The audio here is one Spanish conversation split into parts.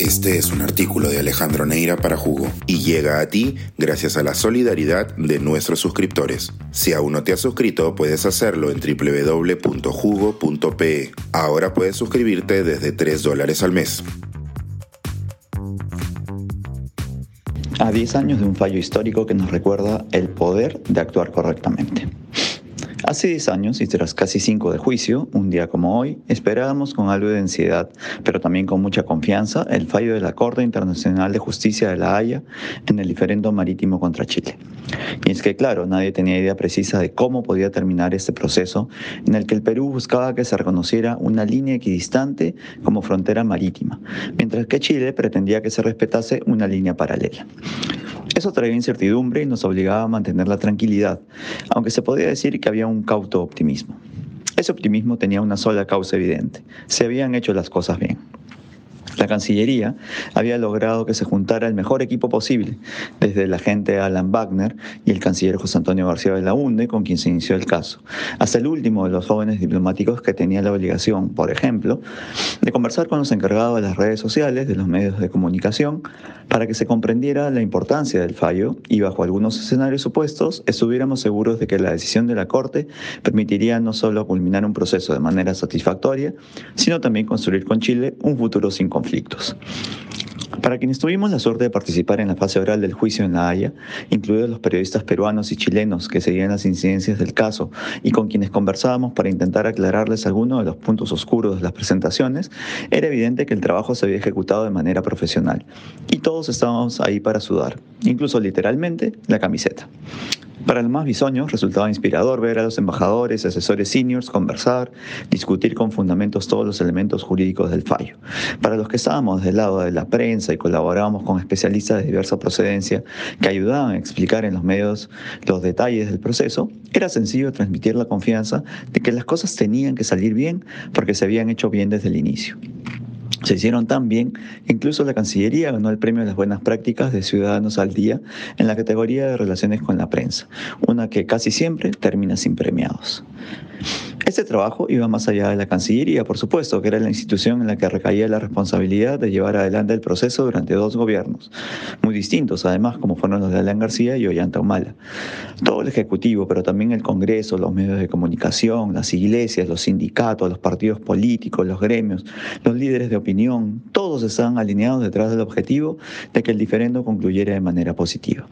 Este es un artículo de Alejandro Neira para Jugo y llega a ti gracias a la solidaridad de nuestros suscriptores. Si aún no te has suscrito, puedes hacerlo en www.jugo.pe. Ahora puedes suscribirte desde 3 dólares al mes. A 10 años de un fallo histórico que nos recuerda el poder de actuar correctamente. Hace 10 años y tras casi 5 de juicio, un día como hoy, esperábamos con algo de ansiedad, pero también con mucha confianza, el fallo de la Corte Internacional de Justicia de La Haya en el diferendo marítimo contra Chile. Y es que, claro, nadie tenía idea precisa de cómo podía terminar este proceso en el que el Perú buscaba que se reconociera una línea equidistante como frontera marítima, mientras que Chile pretendía que se respetase una línea paralela. Eso traía incertidumbre y nos obligaba a mantener la tranquilidad, aunque se podía decir que había un cauto optimismo. Ese optimismo tenía una sola causa evidente, se habían hecho las cosas bien. La Cancillería había logrado que se juntara el mejor equipo posible, desde el agente Alan Wagner y el canciller José Antonio García de la UNDE, con quien se inició el caso, hasta el último de los jóvenes diplomáticos que tenía la obligación, por ejemplo, de conversar con los encargados de las redes sociales, de los medios de comunicación, para que se comprendiera la importancia del fallo y bajo algunos escenarios supuestos estuviéramos seguros de que la decisión de la Corte permitiría no solo culminar un proceso de manera satisfactoria, sino también construir con Chile un futuro sin conflictos. Para quienes tuvimos la suerte de participar en la fase oral del juicio en La Haya, incluidos los periodistas peruanos y chilenos que seguían las incidencias del caso y con quienes conversábamos para intentar aclararles algunos de los puntos oscuros de las presentaciones, era evidente que el trabajo se había ejecutado de manera profesional y todos estábamos ahí para sudar, incluso literalmente la camiseta. Para los más bisoños resultaba inspirador ver a los embajadores asesores seniors conversar, discutir con fundamentos todos los elementos jurídicos del fallo. Para los que estábamos del lado de la prensa y colaborábamos con especialistas de diversa procedencia que ayudaban a explicar en los medios los detalles del proceso, era sencillo transmitir la confianza de que las cosas tenían que salir bien porque se habían hecho bien desde el inicio. Se hicieron tan bien, incluso la Cancillería ganó el premio de las buenas prácticas de Ciudadanos al Día en la categoría de relaciones con la prensa, una que casi siempre termina sin premiados. Este trabajo iba más allá de la Cancillería, por supuesto, que era la institución en la que recaía la responsabilidad de llevar adelante el proceso durante dos gobiernos, muy distintos además, como fueron los de Alan García y Ollanta Humala. Todo el Ejecutivo, pero también el Congreso, los medios de comunicación, las iglesias, los sindicatos, los partidos políticos, los gremios, los líderes de opinión, todos estaban alineados detrás del objetivo de que el diferendo concluyera de manera positiva.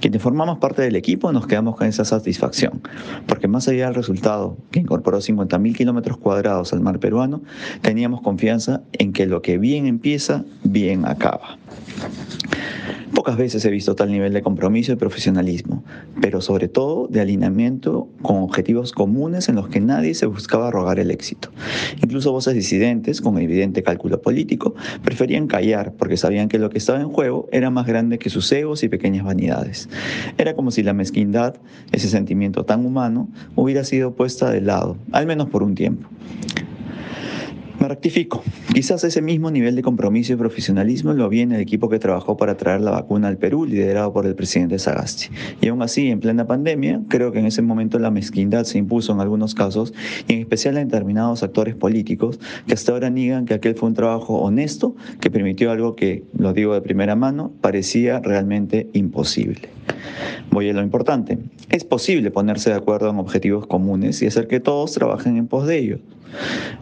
Quienes formamos parte del equipo nos quedamos con esa satisfacción, porque más allá del resultado, que incorporó 50.000 kilómetros cuadrados al mar peruano, teníamos confianza en que lo que bien empieza, bien acaba. Pocas veces he visto tal nivel de compromiso y profesionalismo, pero sobre todo de alineamiento con objetivos comunes en los que nadie se buscaba rogar el éxito. Incluso voces disidentes, con evidente cálculo político, preferían callar porque sabían que lo que estaba en juego era más grande que sus egos y pequeñas vanidades. Era como si la mezquindad, ese sentimiento tan humano, hubiera sido puesta de lado, al menos por un tiempo. Me rectifico. Quizás ese mismo nivel de compromiso y profesionalismo lo vi en el equipo que trabajó para traer la vacuna al Perú, liderado por el presidente Sagasti. Y aún así, en plena pandemia, creo que en ese momento la mezquindad se impuso en algunos casos, y en especial en determinados actores políticos que hasta ahora niegan que aquel fue un trabajo honesto que permitió algo que, lo digo de primera mano, parecía realmente imposible. Voy a lo importante. Es posible ponerse de acuerdo en objetivos comunes y hacer que todos trabajen en pos de ellos.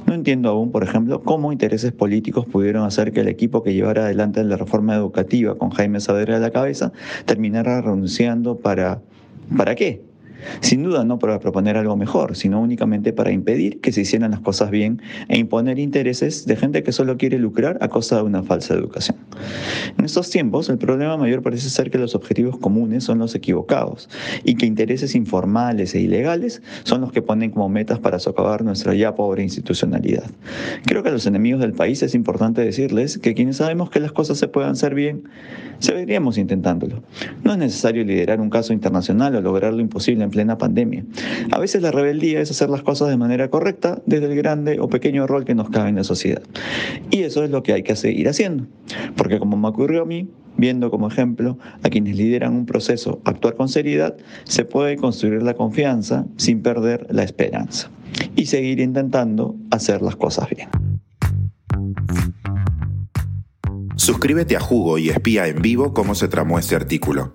No entiendo aún, por ejemplo, cómo intereses políticos pudieron hacer que el equipo que llevara adelante la reforma educativa con Jaime Saavedra a la cabeza terminara renunciando para... ¿Para qué? Sin duda no para proponer algo mejor, sino únicamente para impedir que se hicieran las cosas bien e imponer intereses de gente que solo quiere lucrar a costa de una falsa educación. En estos tiempos, el problema mayor parece ser que los objetivos comunes son los equivocados y que intereses informales e ilegales son los que ponen como metas para socavar nuestra ya pobre institucionalidad. Creo que a los enemigos del país es importante decirles que quienes sabemos que las cosas se pueden hacer bien, seguiríamos intentándolo. No es necesario liderar un caso internacional o lograr lo imposible en plena pandemia. A veces la rebeldía es hacer las cosas de manera correcta desde el grande o pequeño rol que nos cabe en la sociedad. Y eso es lo que hay que seguir haciendo. Porque como me ocurrió a mí, viendo como ejemplo a quienes lideran un proceso actuar con seriedad, se puede construir la confianza sin perder la esperanza y seguir intentando hacer las cosas bien. Suscríbete a Jugo y espía en vivo cómo se tramó este artículo.